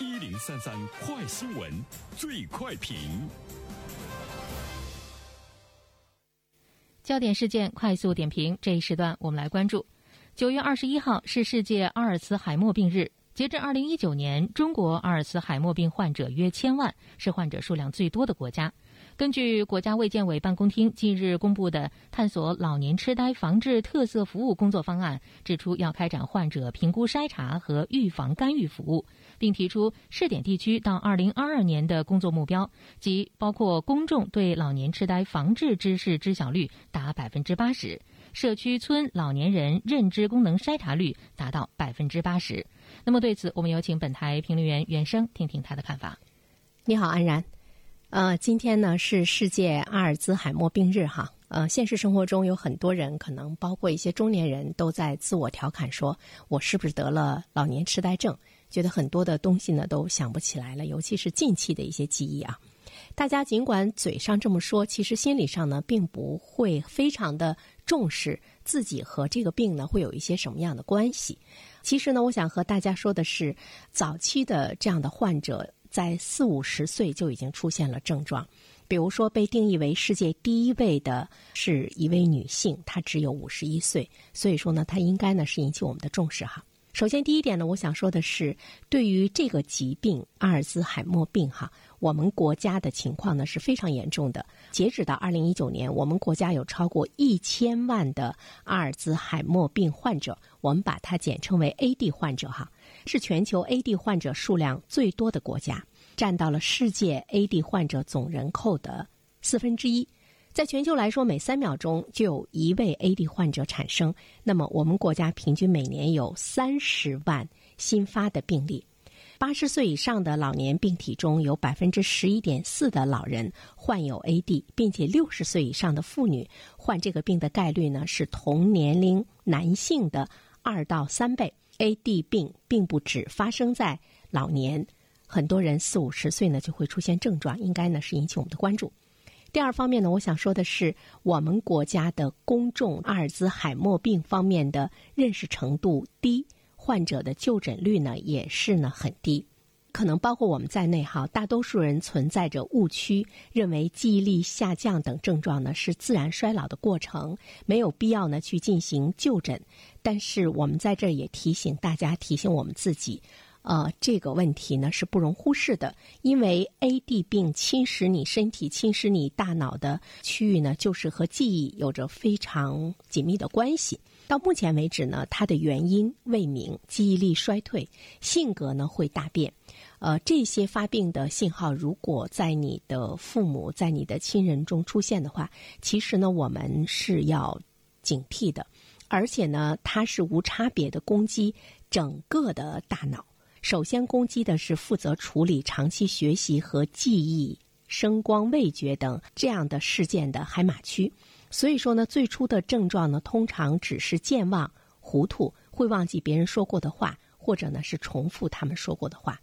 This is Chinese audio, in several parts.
一零三三快新闻，最快评。焦点事件快速点评，这一时段我们来关注：九月二十一号是世界阿尔茨海默病日。截至二零一九年，中国阿尔茨海默病患者约千万，是患者数量最多的国家。根据国家卫健委办公厅近日公布的探索老年痴呆防治特色服务工作方案，指出要开展患者评估筛查和预防干预服务，并提出试点地区到二零二二年的工作目标，即包括公众对老年痴呆防治知识知晓率达百分之八十，社区村老年人认知功能筛查率达到百分之八十。那么对此，我们有请本台评论员袁生听听他的看法。你好，安然。呃，今天呢是世界阿尔兹海默病日哈。呃，现实生活中有很多人，可能包括一些中年人都在自我调侃说：“我是不是得了老年痴呆症？”觉得很多的东西呢都想不起来了，尤其是近期的一些记忆啊。大家尽管嘴上这么说，其实心理上呢并不会非常的重视自己和这个病呢会有一些什么样的关系。其实呢，我想和大家说的是，早期的这样的患者。在四五十岁就已经出现了症状，比如说被定义为世界第一位的是一位女性，她只有五十一岁，所以说呢，她应该呢是引起我们的重视哈。首先第一点呢，我想说的是，对于这个疾病阿尔兹海默病哈，我们国家的情况呢是非常严重的。截止到二零一九年，我们国家有超过一千万的阿尔兹海默病患者，我们把它简称为 AD 患者哈。是全球 AD 患者数量最多的国家，占到了世界 AD 患者总人口的四分之一。在全球来说，每三秒钟就有一位 AD 患者产生。那么，我们国家平均每年有三十万新发的病例。八十岁以上的老年病体中有百分之十一点四的老人患有 AD，并且六十岁以上的妇女患这个病的概率呢是同年龄男性的二到三倍。AD 病并不只发生在老年，很多人四五十岁呢就会出现症状，应该呢是引起我们的关注。第二方面呢，我想说的是，我们国家的公众阿尔兹海默病方面的认识程度低，患者的就诊率呢也是呢很低。可能包括我们在内哈，大多数人存在着误区，认为记忆力下降等症状呢是自然衰老的过程，没有必要呢去进行就诊。但是我们在这儿也提醒大家，提醒我们自己，呃，这个问题呢是不容忽视的，因为 AD 病侵蚀你身体、侵蚀你大脑的区域呢，就是和记忆有着非常紧密的关系。到目前为止呢，它的原因未明，记忆力衰退，性格呢会大变。呃，这些发病的信号，如果在你的父母、在你的亲人中出现的话，其实呢，我们是要警惕的。而且呢，它是无差别的攻击整个的大脑。首先攻击的是负责处理长期学习和记忆、声光味觉等这样的事件的海马区。所以说呢，最初的症状呢，通常只是健忘、糊涂，会忘记别人说过的话，或者呢是重复他们说过的话。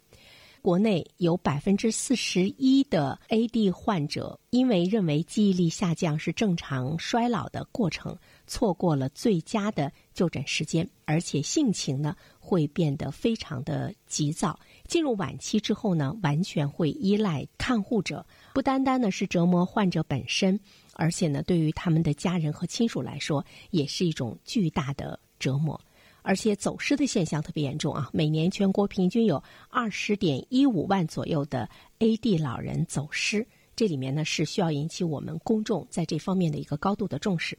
国内有百分之四十一的 AD 患者，因为认为记忆力下降是正常衰老的过程，错过了最佳的就诊时间，而且性情呢会变得非常的急躁。进入晚期之后呢，完全会依赖看护者，不单单呢是折磨患者本身，而且呢对于他们的家人和亲属来说，也是一种巨大的折磨。而且走失的现象特别严重啊！每年全国平均有二十点一五万左右的 AD 老人走失，这里面呢是需要引起我们公众在这方面的一个高度的重视。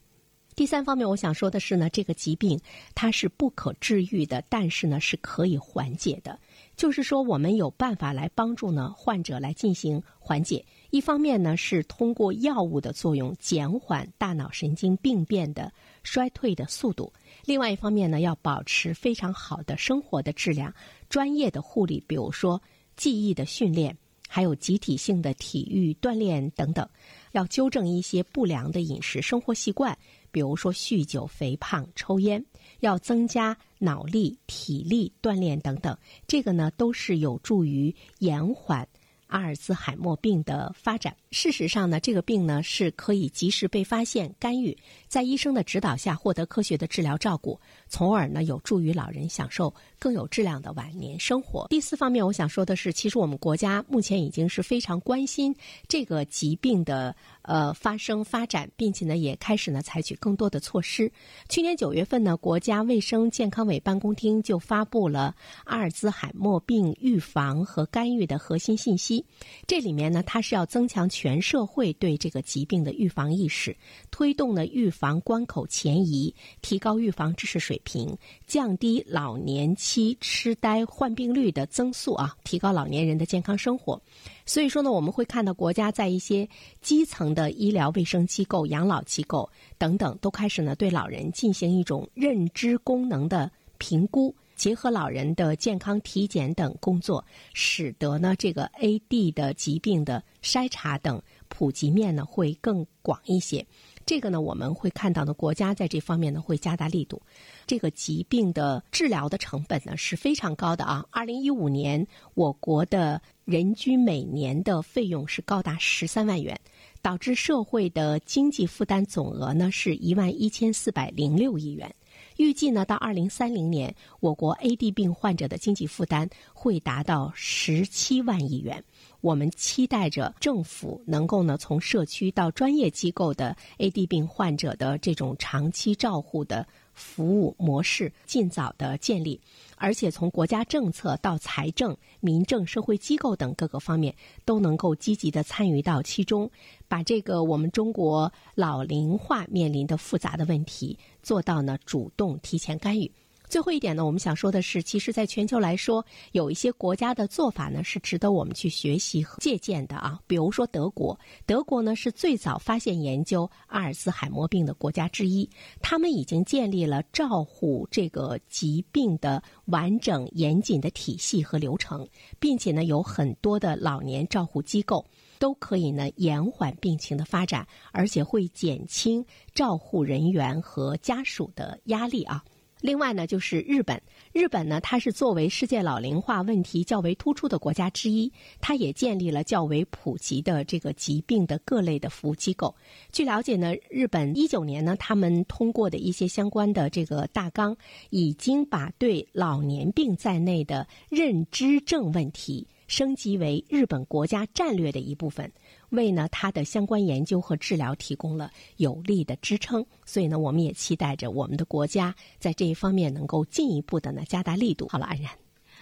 第三方面，我想说的是呢，这个疾病它是不可治愈的，但是呢是可以缓解的。就是说，我们有办法来帮助呢患者来进行缓解。一方面呢是通过药物的作用减缓大脑神经病变的衰退的速度；另外一方面呢要保持非常好的生活的质量，专业的护理，比如说记忆的训练，还有集体性的体育锻炼等等，要纠正一些不良的饮食生活习惯。比如说酗酒、肥胖、抽烟，要增加脑力、体力锻炼等等，这个呢都是有助于延缓阿尔兹海默病的发展。事实上呢，这个病呢是可以及时被发现、干预，在医生的指导下获得科学的治疗照顾，从而呢有助于老人享受更有质量的晚年生活。第四方面，我想说的是，其实我们国家目前已经是非常关心这个疾病的呃发生发展，并且呢也开始呢采取更多的措施。去年九月份呢，国家卫生健康委办公厅就发布了阿尔兹海默病预防和干预的核心信息。这里面呢，它是要增强全社会对这个疾病的预防意识，推动呢预防关口前移，提高预防知识水平，降低老年期痴呆患病率的增速啊，提高老年人的健康生活。所以说呢，我们会看到国家在一些基层的医疗卫生机构、养老机构等等，都开始呢对老人进行一种认知功能的评估，结合老人的健康体检等工作，使得呢这个 AD 的疾病的筛查等普及面呢会更广一些。这个呢，我们会看到呢，国家在这方面呢会加大力度。这个疾病的治疗的成本呢是非常高的啊！二零一五年，我国的人均每年的费用是高达十三万元，导致社会的经济负担总额呢是一万一千四百零六亿元。预计呢，到二零三零年，我国 AD 病患者的经济负担会达到十七万亿元。我们期待着政府能够呢，从社区到专业机构的 AD 病患者的这种长期照护的服务模式尽早的建立，而且从国家政策到财政、民政、社会机构等各个方面都能够积极的参与到其中，把这个我们中国老龄化面临的复杂的问题做到呢主动提前干预。最后一点呢，我们想说的是，其实，在全球来说，有一些国家的做法呢，是值得我们去学习和借鉴的啊。比如说德国，德国呢是最早发现研究阿尔茨海默病的国家之一，他们已经建立了照护这个疾病的完整严谨的体系和流程，并且呢，有很多的老年照护机构都可以呢延缓病情的发展，而且会减轻照护人员和家属的压力啊。另外呢，就是日本。日本呢，它是作为世界老龄化问题较为突出的国家之一，它也建立了较为普及的这个疾病的各类的服务机构。据了解呢，日本一九年呢，他们通过的一些相关的这个大纲，已经把对老年病在内的认知症问题升级为日本国家战略的一部分。为呢它的相关研究和治疗提供了有力的支撑，所以呢，我们也期待着我们的国家在这一方面能够进一步的呢加大力度。好了，安然，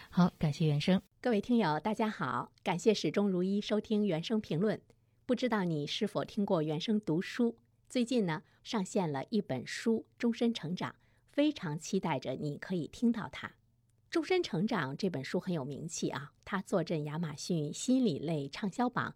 好，感谢原生。各位听友，大家好，感谢始终如一收听原生评论。不知道你是否听过原生读书？最近呢上线了一本书《终身成长》，非常期待着你可以听到它。《终身成长》这本书很有名气啊，它坐镇亚马逊心理类畅销榜。